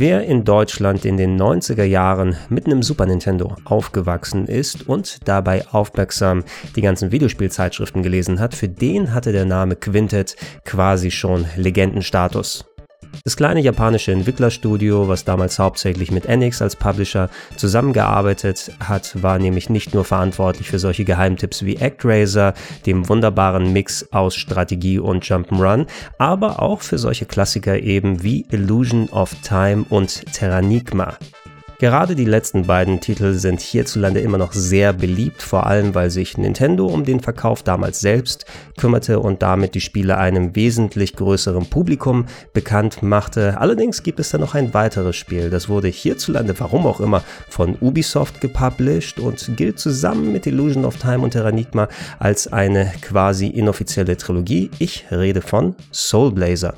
Wer in Deutschland in den 90er Jahren mit einem Super Nintendo aufgewachsen ist und dabei aufmerksam die ganzen Videospielzeitschriften gelesen hat, für den hatte der Name Quintet quasi schon Legendenstatus. Das kleine japanische Entwicklerstudio, was damals hauptsächlich mit Enix als Publisher zusammengearbeitet hat, war nämlich nicht nur verantwortlich für solche Geheimtipps wie ActRaiser, dem wunderbaren Mix aus Strategie und Jump'n'Run, aber auch für solche Klassiker eben wie Illusion of Time und Terranigma. Gerade die letzten beiden Titel sind hierzulande immer noch sehr beliebt, vor allem weil sich Nintendo um den Verkauf damals selbst kümmerte und damit die Spiele einem wesentlich größeren Publikum bekannt machte. Allerdings gibt es da noch ein weiteres Spiel, das wurde hierzulande, warum auch immer, von Ubisoft gepublished und gilt zusammen mit Illusion of Time und Terranigma als eine quasi inoffizielle Trilogie. Ich rede von Soul Blazer.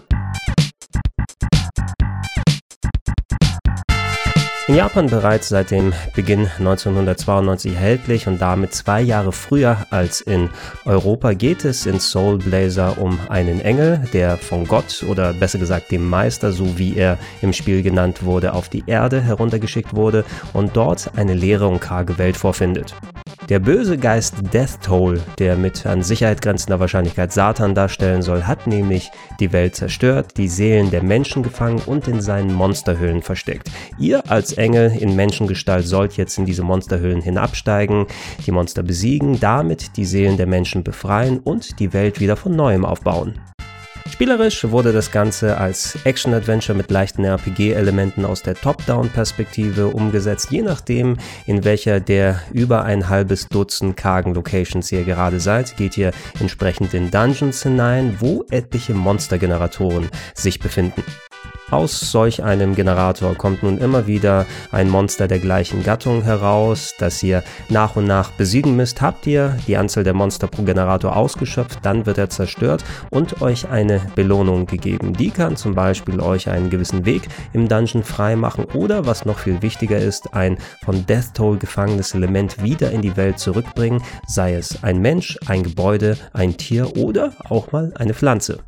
In Japan bereits seit dem Beginn 1992 erhältlich und damit zwei Jahre früher als in Europa geht es in Soul Blazer um einen Engel, der von Gott oder besser gesagt dem Meister, so wie er im Spiel genannt wurde, auf die Erde heruntergeschickt wurde und dort eine leere und karge Welt vorfindet. Der böse Geist Death Toll, der mit an Sicherheit grenzender Wahrscheinlichkeit Satan darstellen soll, hat nämlich die Welt zerstört, die Seelen der Menschen gefangen und in seinen Monsterhöhlen versteckt. Ihr als Engel in Menschengestalt sollt jetzt in diese Monsterhöhlen hinabsteigen, die Monster besiegen, damit die Seelen der Menschen befreien und die Welt wieder von neuem aufbauen. Spielerisch wurde das Ganze als Action-Adventure mit leichten RPG-Elementen aus der Top-Down-Perspektive umgesetzt, je nachdem, in welcher der über ein halbes Dutzend kargen Locations ihr gerade seid, geht ihr entsprechend in Dungeons hinein, wo etliche Monstergeneratoren sich befinden. Aus solch einem Generator kommt nun immer wieder ein Monster der gleichen Gattung heraus, das ihr nach und nach besiegen müsst. Habt ihr die Anzahl der Monster pro Generator ausgeschöpft, dann wird er zerstört und euch eine Belohnung gegeben. Die kann zum Beispiel euch einen gewissen Weg im Dungeon freimachen oder, was noch viel wichtiger ist, ein von Death Toll gefangenes Element wieder in die Welt zurückbringen, sei es ein Mensch, ein Gebäude, ein Tier oder auch mal eine Pflanze.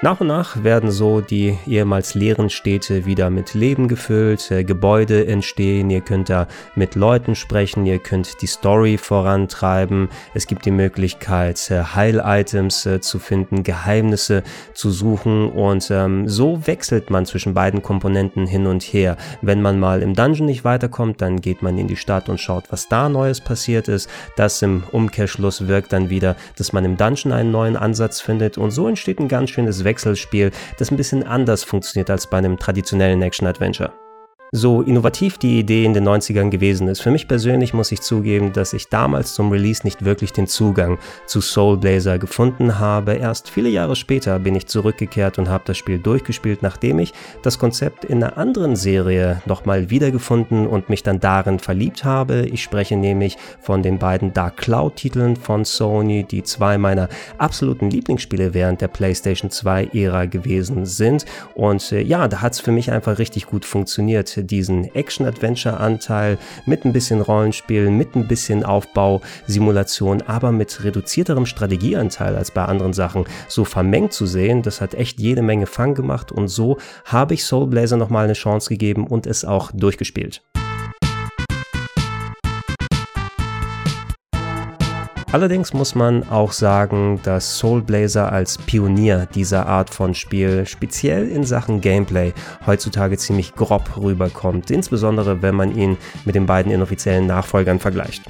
Nach und nach werden so die ehemals leeren Städte wieder mit Leben gefüllt, äh, Gebäude entstehen, ihr könnt da mit Leuten sprechen, ihr könnt die Story vorantreiben, es gibt die Möglichkeit, äh, Heil-Items äh, zu finden, Geheimnisse zu suchen und ähm, so wechselt man zwischen beiden Komponenten hin und her. Wenn man mal im Dungeon nicht weiterkommt, dann geht man in die Stadt und schaut, was da Neues passiert ist. Das im Umkehrschluss wirkt dann wieder, dass man im Dungeon einen neuen Ansatz findet und so entsteht ein ganz schönes Wechselspiel, das ein bisschen anders funktioniert als bei einem traditionellen Action-Adventure so innovativ die Idee in den 90ern gewesen ist. Für mich persönlich muss ich zugeben, dass ich damals zum Release nicht wirklich den Zugang zu Soul Blazer gefunden habe. Erst viele Jahre später bin ich zurückgekehrt und habe das Spiel durchgespielt, nachdem ich das Konzept in einer anderen Serie nochmal wiedergefunden und mich dann darin verliebt habe. Ich spreche nämlich von den beiden Dark Cloud Titeln von Sony, die zwei meiner absoluten Lieblingsspiele während der PlayStation 2 Ära gewesen sind. Und äh, ja, da hat es für mich einfach richtig gut funktioniert diesen Action-Adventure-Anteil mit ein bisschen Rollenspiel, mit ein bisschen Aufbau, Simulation, aber mit reduzierterem Strategieanteil als bei anderen Sachen so vermengt zu sehen, das hat echt jede Menge Fang gemacht und so habe ich Soul Blazer nochmal eine Chance gegeben und es auch durchgespielt. Allerdings muss man auch sagen, dass Soul Blazer als Pionier dieser Art von Spiel speziell in Sachen Gameplay heutzutage ziemlich grob rüberkommt, insbesondere wenn man ihn mit den beiden inoffiziellen Nachfolgern vergleicht.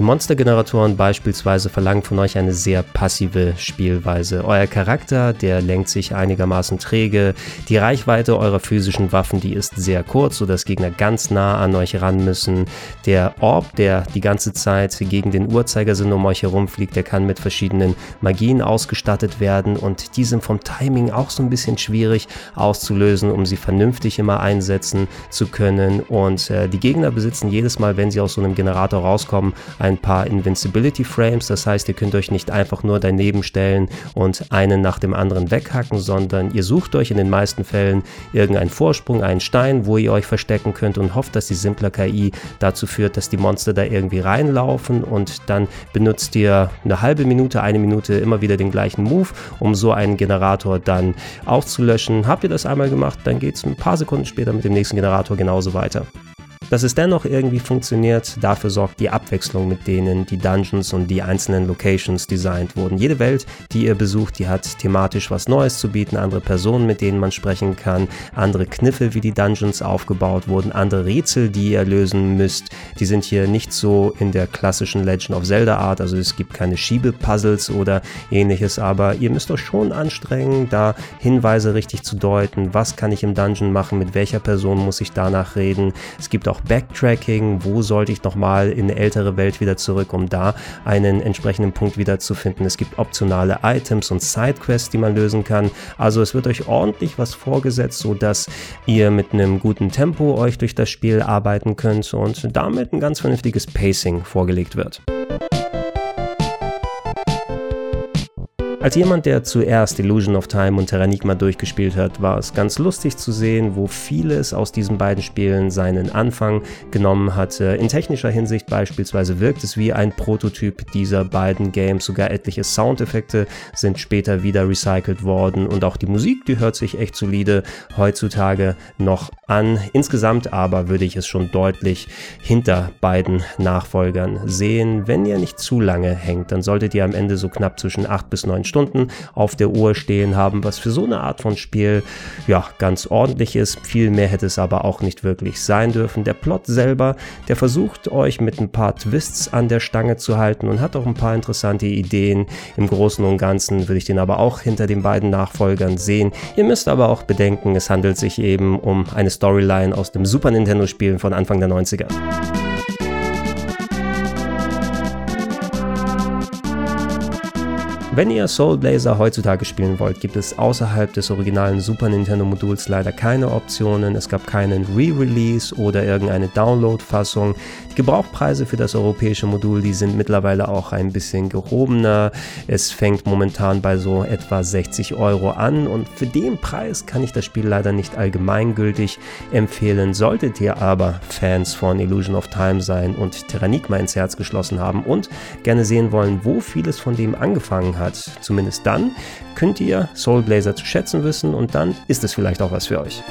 Die Monstergeneratoren beispielsweise verlangen von euch eine sehr passive Spielweise. Euer Charakter, der lenkt sich einigermaßen träge. Die Reichweite eurer physischen Waffen, die ist sehr kurz, sodass Gegner ganz nah an euch ran müssen. Der Orb, der die ganze Zeit gegen den Uhrzeigersinn um euch herumfliegt, der kann mit verschiedenen Magien ausgestattet werden und die sind vom Timing auch so ein bisschen schwierig auszulösen, um sie vernünftig immer einsetzen zu können. Und äh, die Gegner besitzen jedes Mal, wenn sie aus so einem Generator rauskommen, ein paar Invincibility Frames. Das heißt, ihr könnt euch nicht einfach nur daneben stellen und einen nach dem anderen weghacken, sondern ihr sucht euch in den meisten Fällen irgendeinen Vorsprung, einen Stein, wo ihr euch verstecken könnt und hofft, dass die simple KI dazu führt, dass die Monster da irgendwie reinlaufen und dann benutzt ihr eine halbe Minute, eine Minute immer wieder den gleichen Move, um so einen Generator dann auszulöschen. Habt ihr das einmal gemacht, dann geht es ein paar Sekunden später mit dem nächsten Generator genauso weiter. Dass es dennoch irgendwie funktioniert, dafür sorgt die Abwechslung, mit denen die Dungeons und die einzelnen Locations designt wurden. Jede Welt, die ihr besucht, die hat thematisch was Neues zu bieten, andere Personen, mit denen man sprechen kann, andere Kniffe, wie die Dungeons aufgebaut wurden, andere Rätsel, die ihr lösen müsst. Die sind hier nicht so in der klassischen Legend of Zelda Art, also es gibt keine Schiebepuzzles oder ähnliches, aber ihr müsst euch schon anstrengen, da Hinweise richtig zu deuten. Was kann ich im Dungeon machen? Mit welcher Person muss ich danach reden? Es gibt auch Backtracking, wo sollte ich nochmal in eine ältere Welt wieder zurück, um da einen entsprechenden Punkt wieder zu finden. Es gibt optionale Items und Sidequests, die man lösen kann. Also es wird euch ordentlich was vorgesetzt, sodass ihr mit einem guten Tempo euch durch das Spiel arbeiten könnt und damit ein ganz vernünftiges Pacing vorgelegt wird. Als jemand, der zuerst Illusion of Time und Terranigma durchgespielt hat, war es ganz lustig zu sehen, wo vieles aus diesen beiden Spielen seinen Anfang genommen hatte. In technischer Hinsicht beispielsweise wirkt es wie ein Prototyp dieser beiden Games. Sogar etliche Soundeffekte sind später wieder recycelt worden und auch die Musik, die hört sich echt solide heutzutage noch an. Insgesamt aber würde ich es schon deutlich hinter beiden Nachfolgern sehen. Wenn ihr nicht zu lange hängt, dann solltet ihr am Ende so knapp zwischen 8 bis 9 Stunden auf der Uhr stehen haben, was für so eine Art von Spiel ja ganz ordentlich ist. Viel mehr hätte es aber auch nicht wirklich sein dürfen. Der Plot selber, der versucht euch mit ein paar Twists an der Stange zu halten und hat auch ein paar interessante Ideen. Im Großen und Ganzen würde ich den aber auch hinter den beiden Nachfolgern sehen. Ihr müsst aber auch bedenken, es handelt sich eben um eine Storyline aus dem Super Nintendo Spielen von Anfang der 90er. Wenn ihr Soul Blazer heutzutage spielen wollt, gibt es außerhalb des originalen Super Nintendo Moduls leider keine Optionen. Es gab keinen Re-Release oder irgendeine Download-Fassung. Die Gebrauchpreise für das europäische Modul, die sind mittlerweile auch ein bisschen gehobener. Es fängt momentan bei so etwa 60 Euro an und für den Preis kann ich das Spiel leider nicht allgemeingültig empfehlen. Solltet ihr aber Fans von Illusion of Time sein und Terranigma ins Herz geschlossen haben und gerne sehen wollen, wo vieles von dem angefangen hat, zumindest dann könnt ihr Soul Blazer zu schätzen wissen und dann ist es vielleicht auch was für euch.